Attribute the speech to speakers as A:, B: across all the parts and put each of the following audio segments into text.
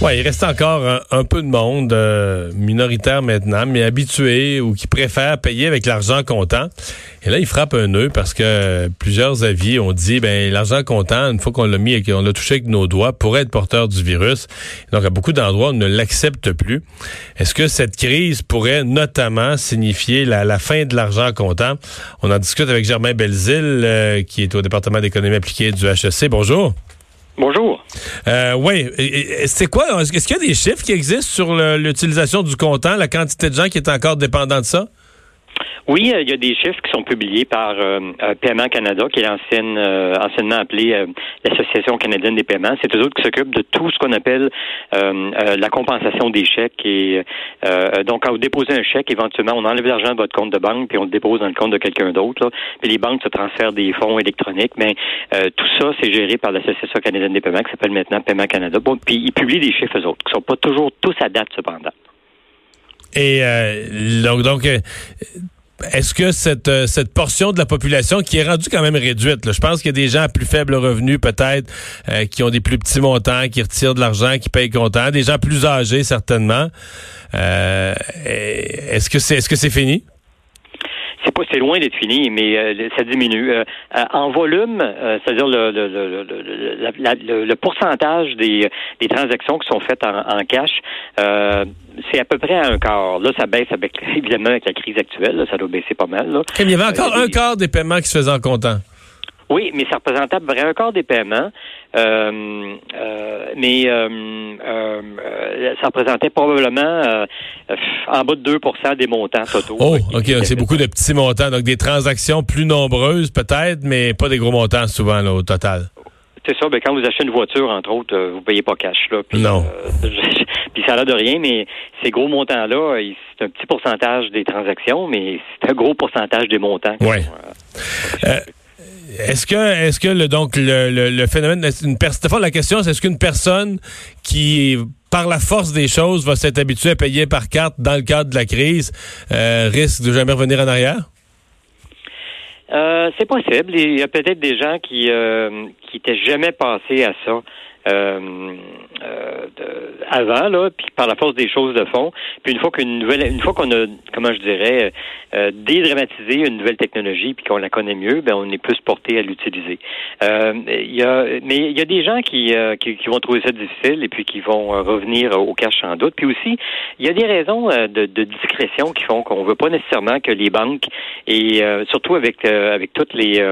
A: Ouais, il reste encore un, peu de monde, euh, minoritaire maintenant, mais habitué ou qui préfère payer avec l'argent comptant. Et là, il frappe un nœud parce que plusieurs avis ont dit, ben l'argent comptant, une fois qu'on l'a mis et qu'on l'a touché avec nos doigts, pourrait être porteur du virus. Donc, à beaucoup d'endroits, on ne l'accepte plus. Est-ce que cette crise pourrait notamment signifier la, la fin de l'argent comptant? On en discute avec Germain Belzile, euh, qui est au département d'économie appliquée du HEC. Bonjour.
B: Bonjour.
A: Euh, oui. C'est quoi? Est-ce qu'il y a des chiffres qui existent sur l'utilisation du comptant, la quantité de gens qui est encore dépendant de ça?
B: Oui, euh, il y a des chiffres qui sont publiés par euh, euh Paiement Canada, qui est l'ancienne, anciennement appelée l'Association canadienne des paiements. C'est eux autres qui s'occupent de tout ce qu'on appelle la compensation des chèques. Et donc, quand vous déposez un chèque, éventuellement, on enlève l'argent de votre compte de banque puis on le dépose dans le compte de quelqu'un d'autre. Puis les banques se transfèrent des fonds électroniques. Mais tout ça, c'est géré par l'Association canadienne des paiements, qui s'appelle maintenant Paiement Canada. Bon, puis ils publient des chiffres eux autres, qui sont pas toujours tous à date cependant.
A: Et donc, donc est-ce que cette, euh, cette portion de la population qui est rendue quand même réduite, je pense qu'il y a des gens à plus faible revenu peut-être, euh, qui ont des plus petits montants, qui retirent de l'argent, qui payent comptant, des gens plus âgés certainement. Euh, est-ce que c'est est-ce que c'est fini?
B: c'est pas c'est loin d'être fini, mais euh, ça diminue. Euh, euh, en volume, c'est-à-dire le, le, le, le, pourcentage des, des transactions qui sont faites en, cash, c'est à peu près à un quart. Là, ça baisse avec évidemment avec la crise actuelle, ça doit baisser pas mal. Là.
A: Il y avait encore un quart des paiements qui se faisaient en comptant.
B: Oui, mais ça représentait à peu près un quart des paiements. Euh, euh, mais euh, ça représentait probablement en bas de 2% des montants totaux.
A: Oh, OK. C'est beaucoup de petits montants. Donc, des transactions plus nombreuses, peut-être, mais pas des gros montants souvent là, au total.
B: C'est ça. Ben, quand vous achetez une voiture, entre autres, vous payez pas cash. Là,
A: non.
B: puis ça n'a de rien, mais ces gros montants-là, c'est un petit pourcentage des transactions, mais c'est un gros pourcentage des montants.
A: Oui. Est-ce que, est-ce que le, donc le, le, phénomène, une la question, c'est est-ce qu'une personne qui par la force des choses va s'être habituée à payer par carte dans le cadre de la crise euh, risque de jamais revenir en arrière?
B: Euh, c'est possible. Il y a peut-être des gens qui euh, qui étaient jamais passés à ça. Euh, euh, avant là, puis par la force des choses de fond. Puis une fois qu'une nouvelle, une fois qu'on a, comment je dirais, euh, dédramatisé une nouvelle technologie puis qu'on la connaît mieux, ben on est plus porté à l'utiliser. Il y a, mais il y a des gens qui, qui, qui vont trouver ça difficile et puis qui vont revenir au cash sans doute. Puis aussi, il y a des raisons de, de discrétion qui font qu'on veut pas nécessairement que les banques et surtout avec avec toutes les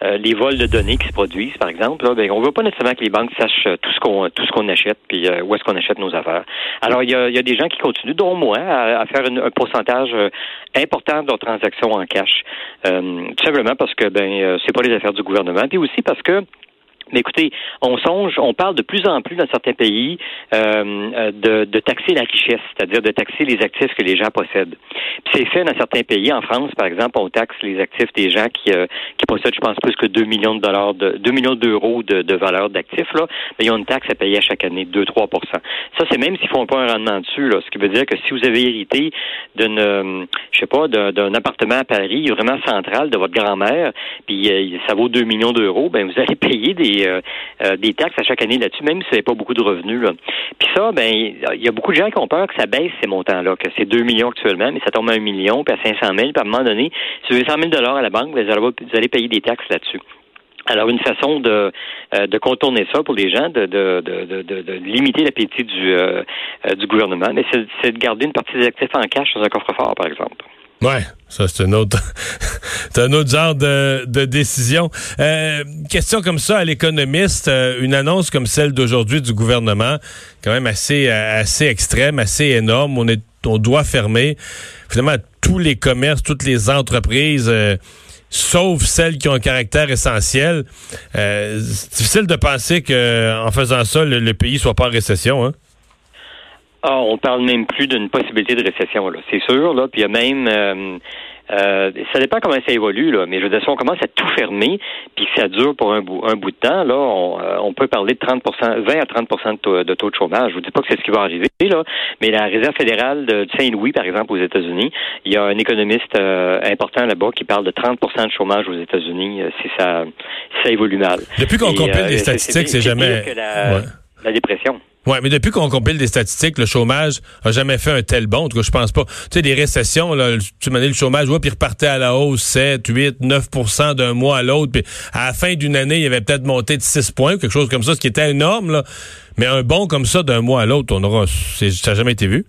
B: les vols de données qui se produisent, par exemple, là, ben, on veut pas nécessairement que les banques sachent euh, tout ce qu'on tout ce qu'on achète, puis euh, où est-ce qu'on achète nos affaires. Alors, il y a, des gens qui continuent, dont moi, à, faire un pourcentage euh, important de leurs transactions en cash. tout simplement parce que ben c'est pas les affaires du gouvernement, puis aussi parce que mais écoutez, on songe, on parle de plus en plus dans certains pays euh, de, de, taxer la richesse, c'est-à-dire de taxer les actifs que les gens possèdent. C'est fait dans certains pays. En France, par exemple, on taxe les actifs des gens qui, euh, qui possèdent, je pense, plus que 2 millions de dollars, de 2 millions d'euros de, de, valeur d'actifs. Là, mais ils ont une taxe à payer à chaque année, 2-3% Ça, c'est même s'ils font pas un rendement dessus. Là, ce qui veut dire que si vous avez hérité d'une, euh, je sais pas, d'un appartement à Paris, vraiment central de votre grand-mère, puis euh, ça vaut 2 millions d'euros, ben vous allez payer des euh, euh, des, taxes à chaque année là-dessus, même si vous n'avez pas beaucoup de revenus. Puis ça, ben, il y a beaucoup de gens qui ont peur que ça baisse ces montants-là, que c'est 2 millions actuellement, mais ça tombe à 1 million, puis à 500 000, puis à un moment donné, si vous avez 100 000 à la banque, vous allez payer des taxes là-dessus. Alors, une façon de, euh, contourner ça pour les gens, de, de, de, de, limiter l'appétit du, du gouvernement, c'est de garder une partie des actifs en cash dans un coffre-fort, par exemple.
A: Ouais, ça c'est un autre, c'est un autre genre de, décision. Euh, question comme ça à l'économiste, euh, une annonce comme celle d'aujourd'hui du gouvernement, quand même assez assez extrême, assez énorme. On est, on doit fermer finalement tous les commerces, toutes les entreprises. Euh, sauf celles qui ont un caractère essentiel. c'est difficile de penser que en faisant ça, le, le pays soit pas en récession. Hein?
B: Ah, on parle même plus d'une possibilité de récession, là. C'est sûr, là. Puis il y a même, euh, Euh, ça dépend comment ça évolue, là, mais je veux dire, si on commence à tout fermer, puis que ça dure pour un bout, un bout de temps, là, on, euh, on peut parler de 30% 20 à 30 de taux, de taux de chômage. Je vous dis pas que c'est ce qui va arriver, là, mais la Réserve fédérale de Saint-Louis, par exemple, aux États-Unis, il y a un économiste euh, important là-bas qui parle de 30% de chômage aux États-Unis si ça, si ça évolue mal.
A: Depuis qu'on compile les statistiques, c'est jamais...
B: La, la dépression.
A: Oui, mais depuis qu'on compile des statistiques, le chômage a jamais fait un tel bond. En tout cas, je pense pas. Tu sais, des récessions, là, tu m'as le chômage, ouais, puis repartait à la hausse 7, 8, 9% d'un mois à l'autre. Puis à la fin d'une année, il avait peut-être monté de 6 points, quelque chose comme ça, ce qui était énorme. Là. Mais un bond comme ça d'un mois à l'autre, on aura, ça n'a jamais été vu.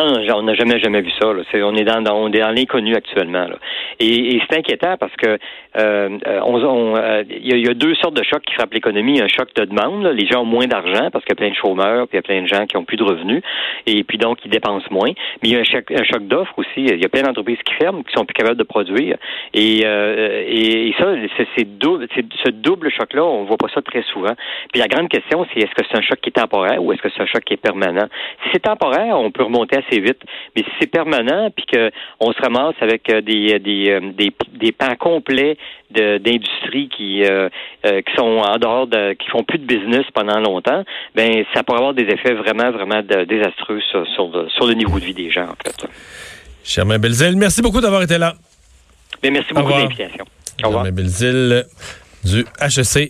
B: On n'a jamais, jamais vu ça. Là. on est dans, on est dans l'inconnu actuellement. Là. Et, et c'est inquiétant parce que euh, euh on, euh, il y, a deux sortes de chocs qui frappent l'économie. Un choc de demande. Les gens ont moins d'argent parce qu'il y a plein de chômeurs, puis il y a plein de gens qui ont plus de revenus, et puis donc ils dépensent moins. Mais il y a un choc, un choc d'offres aussi. Il y a plein d'entreprises qui ferment, qui sont plus capables de produire. Et, euh, et, ça, c'est, ce double choc-là, on voit pas ça très souvent. Puis la grande question, c'est est-ce que c'est un choc qui est temporaire ou est-ce que c'est un choc qui est permanent? Si c'est temporaire, on peut remonter assez vite. Mais si c'est permanent, puis qu'on se ramasse avec des, des euh, des, des, pans complets d'industries qui euh, euh, qui sont en dehors de qui font plus de business pendant longtemps, ben ça pourrait avoir des effets vraiment vraiment désastreux sur, sur, le niveau de vie des gens en fait.
A: Germain Belzil, merci beaucoup d'avoir été là.
B: Ben, merci beaucoup de l'invitation.
A: Germain Belzil du HEC